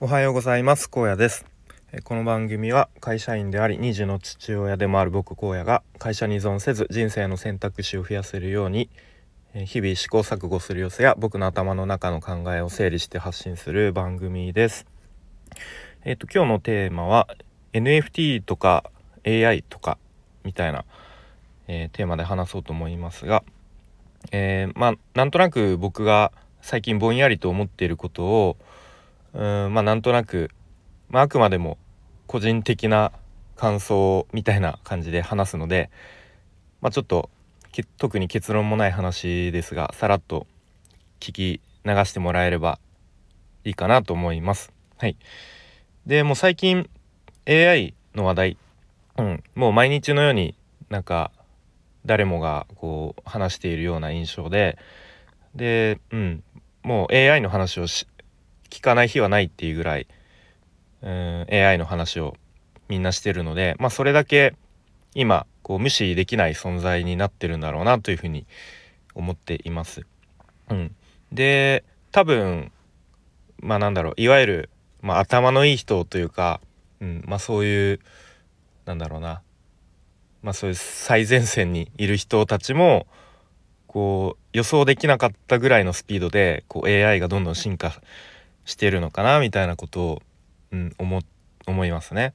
おはようございます。荒野です。この番組は会社員であり2児の父親でもある僕荒野が会社に依存せず人生の選択肢を増やせるように日々試行錯誤する様子や僕の頭の中の考えを整理して発信する番組です。えっ、と今日のテーマは NFT とか AI とかみたいな、えー、テーマで話そうと思いますが、えー、まあなんとなく僕が最近ぼんやりと思っていることをうんまあなんとなく、まあ、あくまでも個人的な感想みたいな感じで話すので、まあ、ちょっと特に結論もない話ですがさらっと聞き流してもらえればいいかなと思います。はい、でもう最近 AI の話題、うん、もう毎日のようになんか誰もがこう話しているような印象でで、うん、もう AI の話をし聞かない日はないっていうぐらいうん AI の話をみんなしてるのでまあそれだけ今こう無視できない存在になってるんだろうなというふうに思っています。うん、で多分まあなんだろういわゆる、まあ、頭のいい人というか、うんまあ、そういうなんだろうな、まあ、そういう最前線にいる人たちもこう予想できなかったぐらいのスピードでこう AI がどんどん進化してしてるのかなみたいなことを、うん、思思いますね。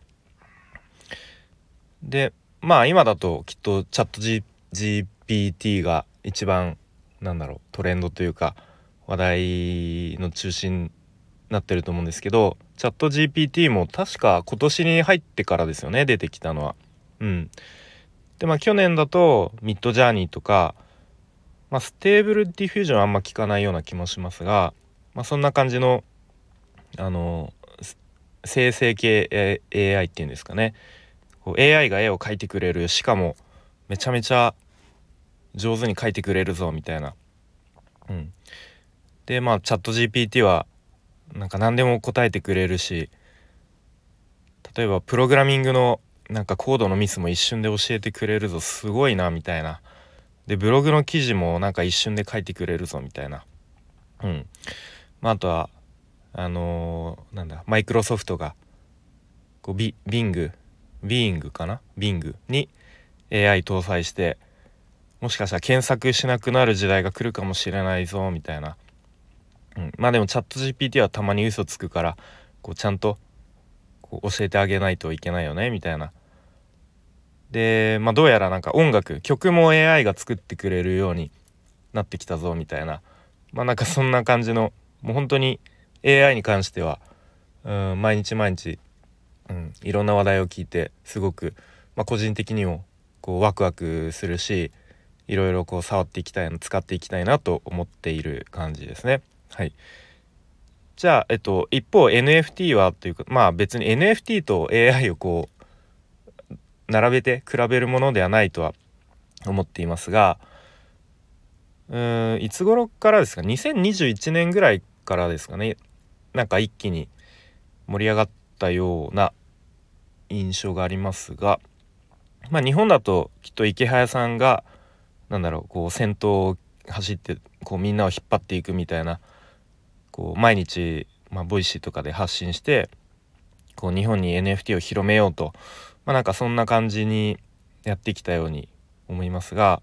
でまあ今だときっとチャット、G、GPT が一番なんだろうトレンドというか話題の中心になってると思うんですけどチャット GPT も確か今年に入ってからですよね出てきたのは。うん、でまあ去年だと Midjourney とか、まあ、 Stable Diffusion あんま聞かないような気もしますが、まあ、そんな感じのあの生成系 AI っていうんですかね。こう AI が絵を描いてくれるしかもめちゃめちゃ上手に描いてくれるぞみたいな。うん、でまあチャット GPT はなんか何でも答えてくれるし例えばプログラミングのなんかコードのミスも一瞬で教えてくれるぞすごいなみたいな。でブログの記事もなんか一瞬で書いてくれるぞみたいな。うん。まああとはあのー、なんだマイクロソフトがこうビビングビーングかな？ビングに AI 搭載してもしかしたら検索しなくなる時代が来るかもしれないぞみたいな、うん、まあでもチャット GPT はたまに嘘つくからこうちゃんとこう教えてあげないといけないよねみたいな。でまあどうやらなんか音楽曲も AI が作ってくれるようになってきたぞみたいな。まあなんかそんな感じのもう本当に AI に関しては、うん、毎日毎日、うん、いろんな話題を聞いてすごく、まあ、個人的にもこうワクワクするしいろいろこう触っていきたいの使っていきたいなと思っている感じですね。はい、じゃあ、えっと、一方 NFT はというかまあ別に NFT と AI をこう並べて比べるものではないとは思っていますがうんいつ頃からですか？2021年ぐらいからですかね。なんか一気に盛り上がったような印象がありますがまあ日本だときっとイケハヤさんがなんだろうこう先頭を走ってこうみんなを引っ張っていくみたいなこう毎日、まあ、 Voicy とかで発信してこう日本に NFT を広めようと、まあ、なんかそんな感じにやってきたように思いますが、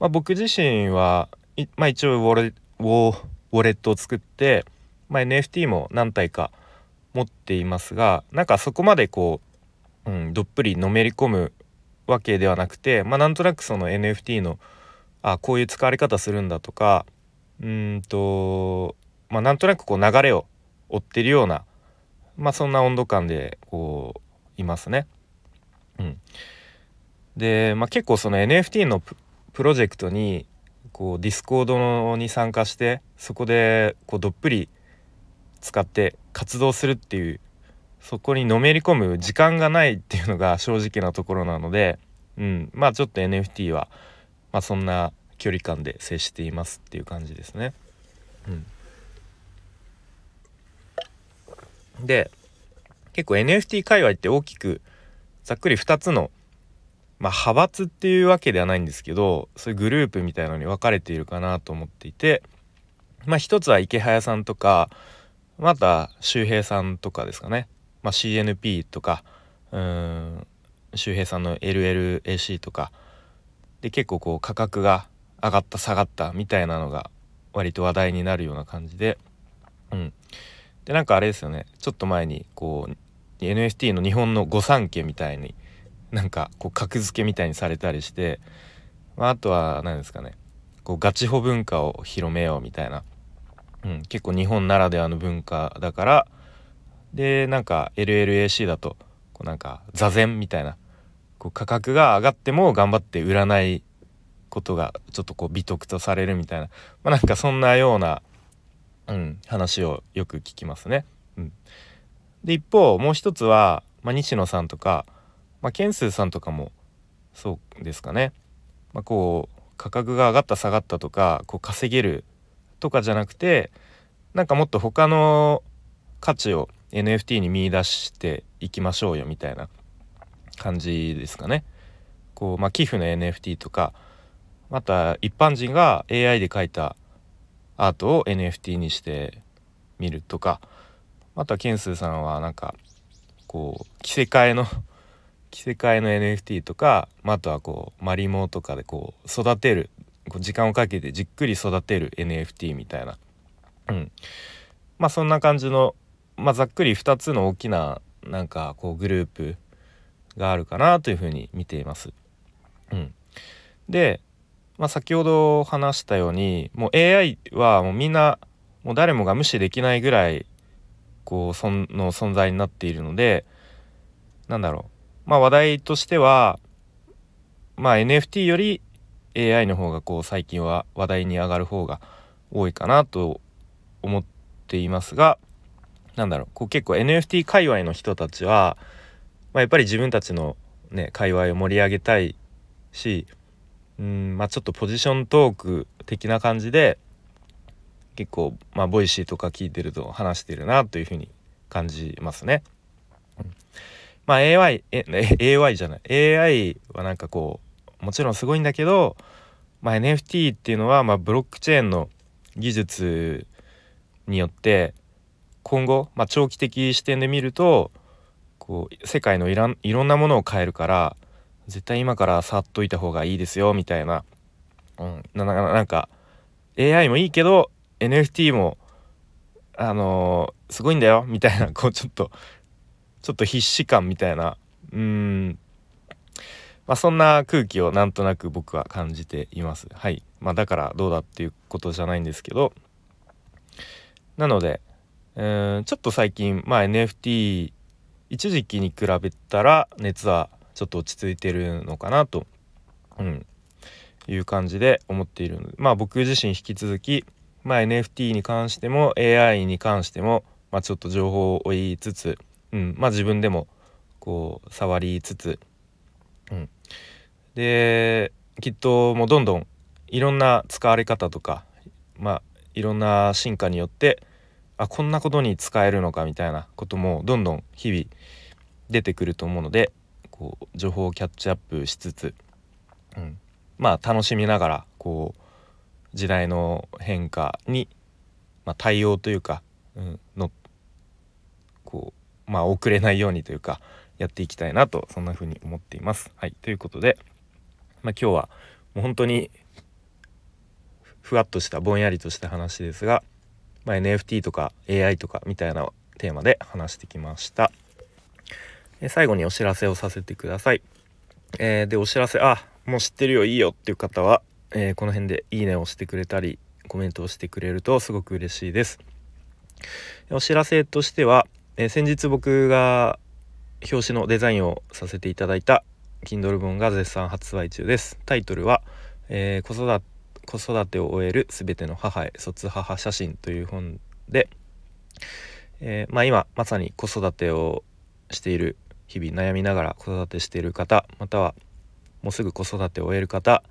まあ、僕自身は、まあ、一応ウォレウォウォレットを作って、まあ、NFT も何体か持っていますがなんかそこまでこう、うん、どっぷりのめり込むわけではなくて、まあ、なんとなくその NFT のあこういう使われ方するんだとかうんと、まあ、なんとなくこう流れを追ってるような、まあ、そんな温度感でこういますね。うん、で、まあ、結構その NFT のプロジェクトにこう Discord に参加してそこでこうどっぷり使って活動するっていうそこにのめり込む時間がないっていうのが 正直なところなので、うん、まあちょっと NFT は、まあ、そんな距離感で接していますっていう感じですね。うん、で結構 NFT 界隈って大きくざっくり2つのまあ、派閥っていうわけではないんですけどそういうグループみたいのに分かれているかなと思っていて、まあ、一つは池早さんとかまた周平さんとかですかね、まあ、CNP とかうん周平さんの LLAC とか。で結構こう価格が上がった下がったみたいなのが割と話題になるような感じで。うん。でなんかあれですよね。ちょっと前にこう NFT の日本の御三家みたいになんかこう格付けみたいにされたりして、まあ、あとは何ですかね。こうガチホ文化を広めようみたいな、うん、結構日本ならではの文化だからでなんか LLAC だとこうなんか座禅みたいなこう価格が上がっても頑張って売らないことがちょっとこう美徳とされるみたいな、まあ、なんかそんなような、うん、話をよく聞きますね。うん、で一方もう一つは、まあ、西野さんとか、まあ、ケンスーさんとかもそうですかね。まあ、こう価格が上がった下がったとかこう稼げるとかじゃなくてなんかもっと他の価値を NFT に見出していきましょうよみたいな感じですかね。こうまあ、寄付の NFT とかまた一般人が AI で描いたアートを NFT にしてみるとかまたケンスーさんはなんかこう着せ替えの 着せ替えの NFT とか、まあ、あとはこうマリモとかでこう育てるこう時間をかけてじっくり育てる NFT みたいな、うん、まあそんな感じの、まあ、ざっくり2つの大きななんかこうグループがあるかなというふうに見ています。うん、でまあ、先ほど話したようにもう AI はもうみんなもう誰もが無視できないぐらいこうその存在になっているのでなんだろう。まあ話題としてはまあ NFT より AI の方がこう最近は話題に上がる方が多いかなと思っていますがなんだろうこう結構 NFT 界隈の人たちは、まあ、やっぱり自分たちのね界隈を盛り上げたいしうんまあちょっとポジショントーク的な感じで結構まあ Voicy とか聞いてると話してるなというふうに感じますね。まあ AI AI じゃない AI はなんかこうもちろんすごいんだけど、まあ、NFT っていうのはまあブロックチェーンの技術によって今後、まあ、長期的視点で見るとこう世界のいらんいろんなものを変えるから絶対今から触っといた方がいいですよみたいな,、うん、なななんか AI もいいけど NFT もあのー、すごいんだよみたいなこうちょっとちょっと必死感みたいな。うん。まあそんな空気をなんとなく僕は感じています。はい。まあだからどうだっていうことじゃないんですけど。なのでうんちょっと最近まあ NFT 一時期に比べたら熱はちょっと落ち着いてるのかなと、うん、いう感じで思っているので。まあ僕自身引き続き、まあ、NFT に関しても AI に関しても、まあ、ちょっと情報を追いつつ、うん。まあ、自分でもこう触りつつ、うん、できっともうどんどんいろんな使われ方とかまあいろんな進化によってあこんなことに使えるのかみたいなこともどんどん日々出てくると思うのでこう情報をキャッチアップしつつ、うん、まあ楽しみながらこう時代の変化に、まあ、対応というか、うん、のこうまあ遅れないようにというかやっていきたいなとそんな風に思っています。はい、ということで、まあ、今日はもう本当にふわっとしたぼんやりとした話ですが、まあ、NFT とか AI とかみたいなテーマで話してきました。え最後にお知らせをさせてください。えー、でお知らせあもう知ってるよいいよっていう方は、えー、この辺でいいねをしてくれたりコメントをしてくれるとすごく嬉しいです。お知らせとしては、えー、先日僕が表紙のデザインをさせていただいた Kindle 本が絶賛発売中です。タイトルは、え子育子育てを終えるすべての母へ卒母写真という本で、えまあ、今まさに子育てをしている日々悩みながら子育てしている方またはもうすぐ子育てを終える方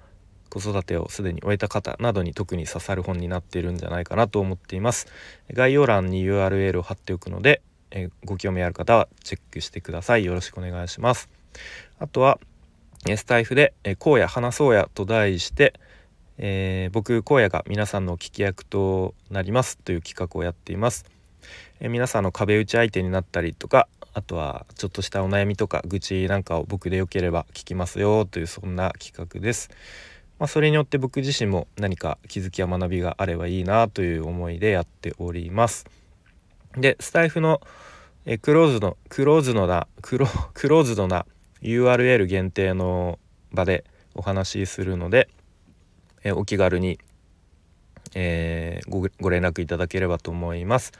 子育てをすでに終えた方などに特に刺さる本になっているんじゃないかなと思っています。概要欄に URL を貼っておくので、えご興味ある方はチェックしてください。よろしくお願いします。あとはスタイフで「荒野話そうや」と題してえー、僕荒野が皆さんの聞き役となりますという企画をやっていますえ皆さんの壁打ち相手になったりとかあとはちょっとしたお悩みとか愚痴なんかを僕でよければ聞きますよというそんな企画です。まあ、それによって僕自身も何か気づきや学びがあればいいなという思いでやっております。でスタイフのえクローズのクローズのなクロクローズドな URL 限定の場でお話しするので、えお気軽に、えー、ご連絡いただければと思います。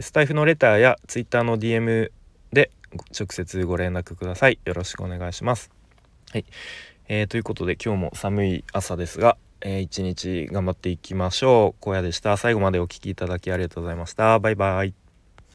スタイフのレターや Twitter の DM で直接ご連絡ください。よろしくお願いします。はい、えー、ということで今日も寒い朝ですが、えー、一日頑張っていきましょう。荒野でした。最後までお聴きいただきありがとうございました。バイバイ。